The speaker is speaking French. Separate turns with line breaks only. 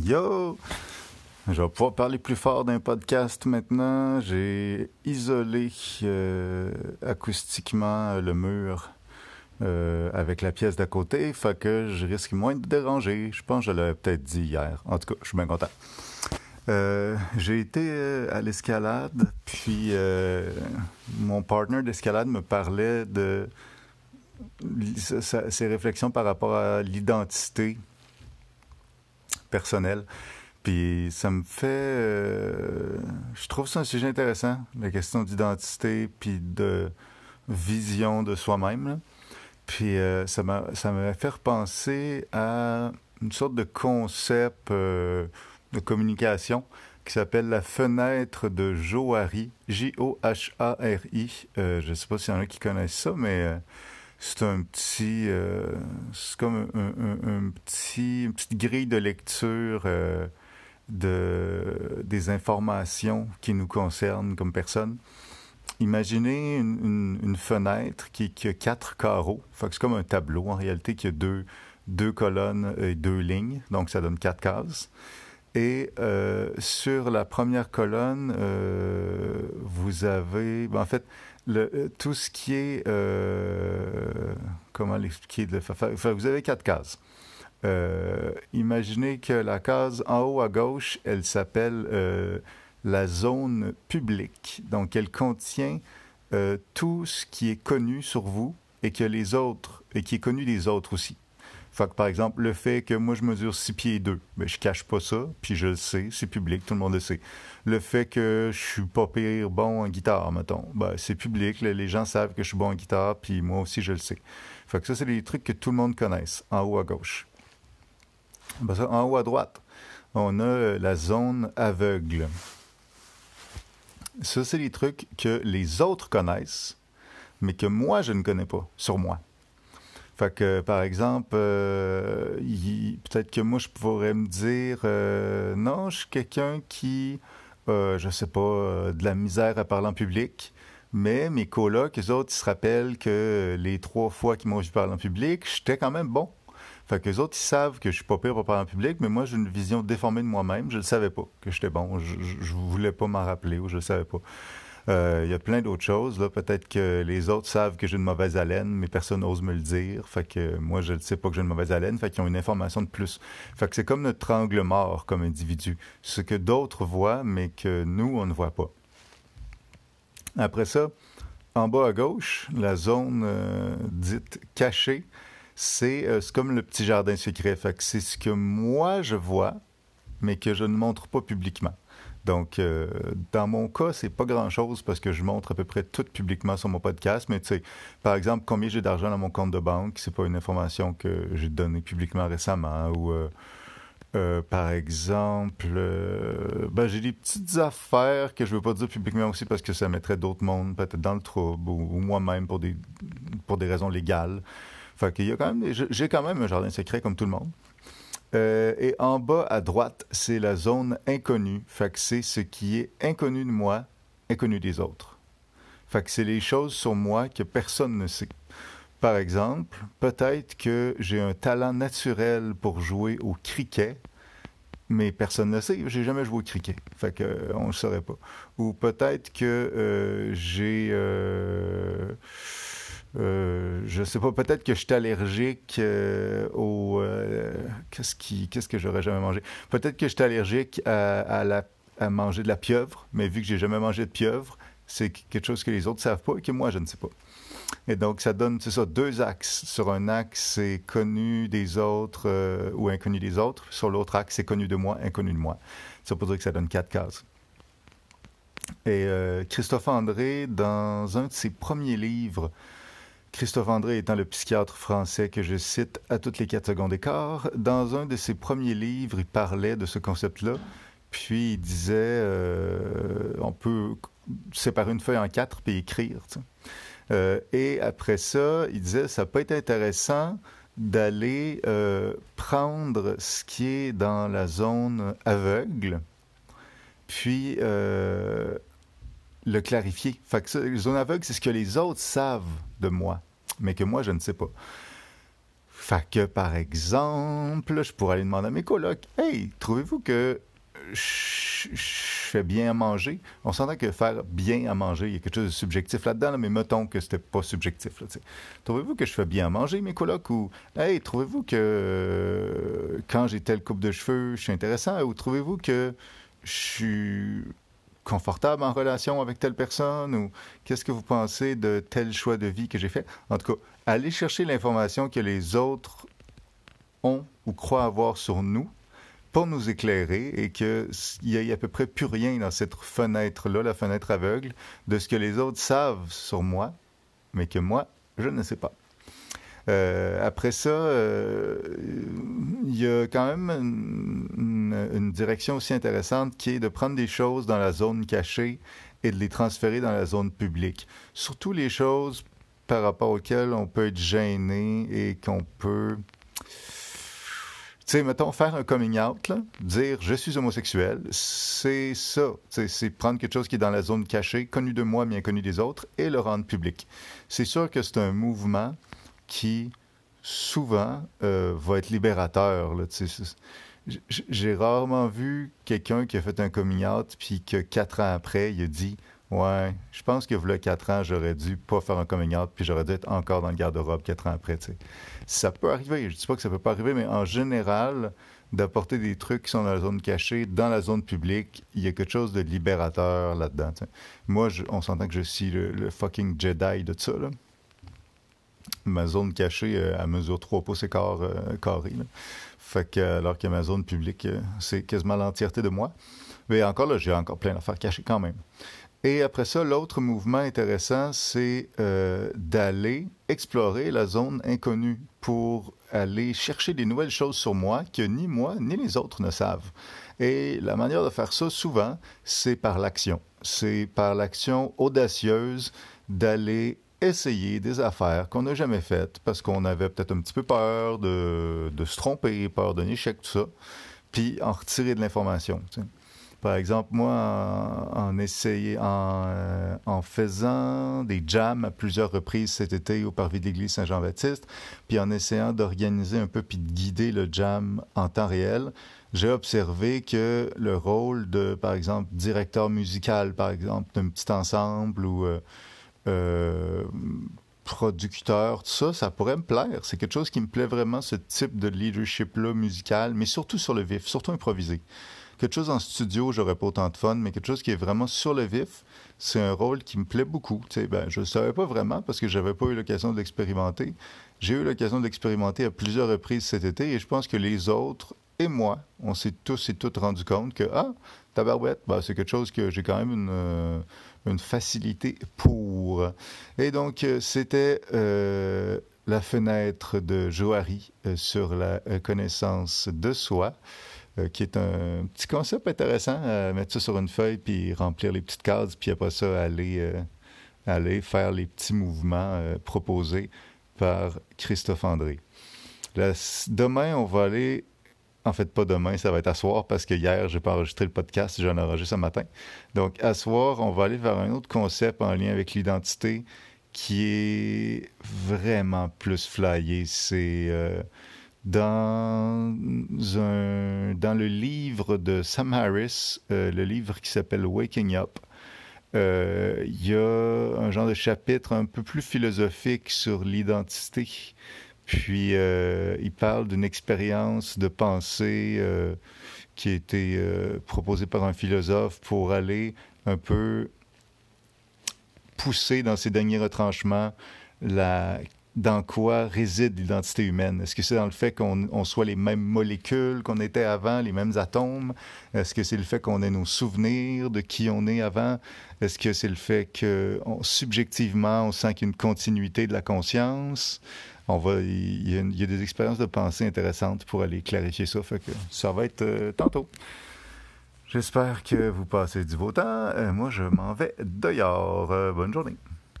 Yo! Je vais pouvoir parler plus fort d'un podcast maintenant. J'ai isolé euh, acoustiquement le mur euh, avec la pièce d'à côté, fait que je risque moins de déranger. Je pense que je l'avais peut-être dit hier. En tout cas, je suis bien content. Euh, j'ai été à l'escalade, puis mon partner d'escalade me parlait de ses réflexions par rapport à l'identité personnelle. Puis ça me fait... Euh, je trouve ça un sujet intéressant, la question d'identité, puis de vision de soi-même. Puis euh, ça m'a fait repenser à une sorte de concept euh, de communication qui s'appelle la fenêtre de Johari, J-O-H-A-R-I. je ne sais pas s'il y en a qui connaissent ça, mais c'est un petit, euh, c'est comme un, petit, une petite grille de lecture euh, de, des informations qui nous concernent comme personne. Imaginez une, fenêtre qui, a quatre carreaux. c'est comme un tableau en réalité qui a deux, deux colonnes et deux lignes, donc ça donne quatre cases. Et euh, sur la première colonne, vous avez, ben, en fait, euh, tout ce qui est, euh, comment l'expliquer, vous avez quatre cases. Euh, imaginez que la case en haut à gauche, elle s'appelle la zone publique. Donc, elle contient tout ce qui est connu sur vous et que les autres, et qui est connu des autres aussi. Fait que, par exemple, le fait que moi, je mesure 6 pieds 2, ben, je cache pas ça, puis je le sais, c'est public, tout le monde le sait. Le fait que je suis pas pire bon en guitare, mettons, ben, c'est public, les gens savent que je suis bon en guitare, puis moi aussi, je le sais. Fait que ça, c'est des trucs que tout le monde connaisse, en haut à gauche. Ben, ça, en haut à droite, on a euh, la zone aveugle. Ça, c'est des trucs que les autres connaissent, mais que moi, je ne connais pas, sur moi. Fait que, par exemple, euh, peut-être que moi, je pourrais me dire, euh, non, je suis quelqu'un qui, euh, je sais pas, euh, de la misère à parler en public, mais mes colocs, eux autres, ils se rappellent que les trois fois qu'ils m'ont vu parler en public, j'étais quand même bon. Fait que les autres, ils savent que je suis pas pire pour parler en public, mais moi, j'ai une vision déformée de moi-même. Je ne savais pas que j'étais bon. Je, je, voulais pas m'en rappeler ou je ne savais pas. Euh, il y a plein d'autres choses. Là. Peut-être que les autres savent que j'ai une mauvaise haleine, mais personne n'ose me le dire. Fait que moi, je ne sais pas que j'ai une mauvaise haleine. Fait qu'ils ont une information de plus. Fait que c'est comme notre angle mort comme individu. Ce que d'autres voient, mais que nous, on ne voit pas. Après ça, en bas à gauche, la zone euh, dite cachée, c'est euh, comme le petit jardin secret. Fait que c'est ce que moi je vois, mais que je ne montre pas publiquement. Donc, euh, dans mon cas, c'est pas grand-chose parce que je montre à peu près tout publiquement sur mon podcast. Mais tu sais, par exemple, combien j'ai d'argent dans mon compte de banque, c'est pas une information que j'ai donnée publiquement récemment. Ou, euh, euh, par exemple, ben, j'ai des petites affaires que je veux pas dire publiquement aussi parce que ça mettrait d'autres mondes peut-être dans le trouble ou, moi-même pour des, pour des raisons légales. Fait qu'il y a quand même, j'ai quand même un jardin secret comme tout le monde. Euh, et en bas à droite, c'est la zone inconnue. Fait que c'est ce qui est inconnu de moi, inconnu des autres. Fait que c'est les choses sur moi que personne ne sait. Par exemple, peut-être que j'ai un talent naturel pour jouer au cricket, mais personne ne sait. J'ai jamais joué au cricket. Fait que euh, on ne saurait pas. Ou peut-être que euh, j'ai euh, je sais pas, peut-être que je suis allergique euh, au. Euh, qu'est-ce, qui, qu'est-ce que j'aurais jamais mangé? Peut-être que je suis allergique à, à manger de la pieuvre, mais vu que j'ai jamais mangé de pieuvre, c'est quelque chose que les autres savent pas et que moi, je ne sais pas. Et donc, ça donne, c'est ça, deux axes. Sur un axe, c'est connu des autres ou inconnu des autres. Sur l'autre axe, c'est connu de moi, inconnu de moi. Ça pour dire que ça donne quatre cases. Et Christophe André, dans un de ses premiers livres, Christophe André étant le psychiatre français que je cite à toutes les quatre secondes quart, dans un de ses premiers livres, il parlait de ce concept-là, puis il disait euh, on peut séparer une feuille en quatre puis écrire. Euh, et après ça, il disait ça peut être intéressant d'aller euh, prendre ce qui est dans la zone aveugle, puis le clarifier. Fait que zone aveugle, c'est ce que les autres savent de moi, mais que moi, je ne sais pas. Fait que, par exemple, je pourrais aller demander à mes colocs Hey, trouvez-vous que je, fais bien à manger On s'entend que faire bien à manger, il y a quelque chose de subjectif là-dedans, mais mettons que c'était pas subjectif. trouvez-vous que je fais bien à manger, mes colocs Ou Hey, trouvez-vous que euh, quand j'ai telle coupe de cheveux, je suis intéressant Ou trouvez-vous que je suis confortable en relation avec telle personne ou qu'est-ce que vous pensez de tel choix de vie que j'ai fait? En tout cas, allez chercher l'information que les autres ont ou croient avoir sur nous pour nous éclairer et qu'il n'y ait à peu près plus rien dans cette fenêtre-là, la fenêtre aveugle, de ce que les autres savent sur moi, mais que moi, je ne sais pas. Euh, après ça, euh, il y a quand même direction aussi intéressante qui est de prendre des choses dans la zone cachée et de les transférer dans la zone publique. Surtout les choses par rapport auxquelles on peut être gêné et qu'on peut... Tu sais, mettons, faire un coming out, dire je suis homosexuel, c'est ça. C'est prendre quelque chose qui est dans la zone cachée, connu de moi, bien connu des autres, et le rendre public. C'est sûr que c'est un mouvement qui souvent euh, va être libérateur. J'ai rarement vu quelqu'un qui a fait un coming out puis que quatre ans après, il a dit Ouais, je pense que le quatre ans, j'aurais dû pas faire un coming out puis j'aurais dû être encore dans le garde-robe quatre ans après. Ça peut arriver. Je dis pas que ça peut pas arriver, mais en général, d'apporter des trucs qui sont dans la zone cachée, dans la zone publique, il y a quelque chose de libérateur là-dedans. Moi, on s'entend que je suis le, le, fucking Jedi de ça. Là ma zone cachée, euh, à mesure 3 pouces et quart euh, carré. Fait que, alors que ma zone publique, euh, c'est quasiment l'entièreté de moi. Mais encore là, j'ai encore plein d'affaires cachées quand même. Et après ça, l'autre mouvement intéressant, c'est d'aller explorer la zone inconnue pour aller chercher des nouvelles choses sur moi que ni moi ni les autres ne savent. Et la manière de faire ça, souvent, c'est par l'action. C'est par l'action audacieuse d'aller essayer des affaires qu'on n'a jamais faites parce qu'on avait peut-être un petit peu peur de, de, se tromper, peur d'un échec, tout ça, puis en retirer de l'information. Par exemple, moi, en, essayer, en, euh, en, faisant des jams à plusieurs reprises cet été au parvis de l'église Saint-Jean-Baptiste, puis en essayant d'organiser un peu puis de guider le jam en temps réel, j'ai observé que le rôle de, par exemple, directeur musical, par exemple, d'un petit ensemble ou euh, euh, producteur, tout ça, ça pourrait me plaire. C'est quelque chose qui me plaît vraiment, ce type de leadership-là musical, mais surtout sur le vif, surtout improvisé. Quelque chose en studio, j'aurais pas autant de fun, mais quelque chose qui est vraiment sur le vif, c'est un rôle qui me plaît beaucoup. Tu sais, ben, je ne savais pas vraiment parce que j'avais pas eu l'occasion de l'expérimenter. J'ai eu l'occasion de l'expérimenter à plusieurs reprises cet été et je pense que les autres et moi, on s'est tous et toutes rendu compte que, ah, tabarouette, ben, c'est quelque chose que j'ai quand même une... Euh, une facilité pour. Et donc, euh, c'était euh, la fenêtre de Johari euh, sur la connaissance de soi, qui est un petit concept intéressant à mettre ça sur une feuille, puis remplir les petites cases, puis après ça, aller, aller faire les petits mouvements proposés par Christophe André. demain, on va aller en fait, pas demain, ça va être à soir parce que hier, j'ai pas enregistré le podcast, j'en ai enregistré ce matin. Donc, à soir, on va aller vers un autre concept en lien avec l'identité qui est vraiment plus flyé. C'est euh, dans, un, dans le livre de Sam Harris, euh, le livre qui s'appelle Waking Up. Euh, il y a un genre de chapitre un peu plus philosophique sur l'identité puis, euh, il parle d'une expérience de pensée euh, qui a été euh, proposée par un philosophe pour aller un peu pousser dans ses derniers retranchements la dans quoi réside l'identité humaine? Est-ce que c'est dans le fait qu'on soit les mêmes molécules qu'on était avant, les mêmes atomes? Est-ce que c'est le fait qu'on ait nos souvenirs de qui on est avant? Est-ce que c'est le fait que subjectivement, on sent qu'il y a une continuité de la conscience? On va, il y, a, des expériences de pensée intéressantes pour aller clarifier ça. Fait que ça va être euh, tantôt. J'espère que vous passez du beau temps. Euh, moi, je m'en vais dehors. Euh, bonne journée.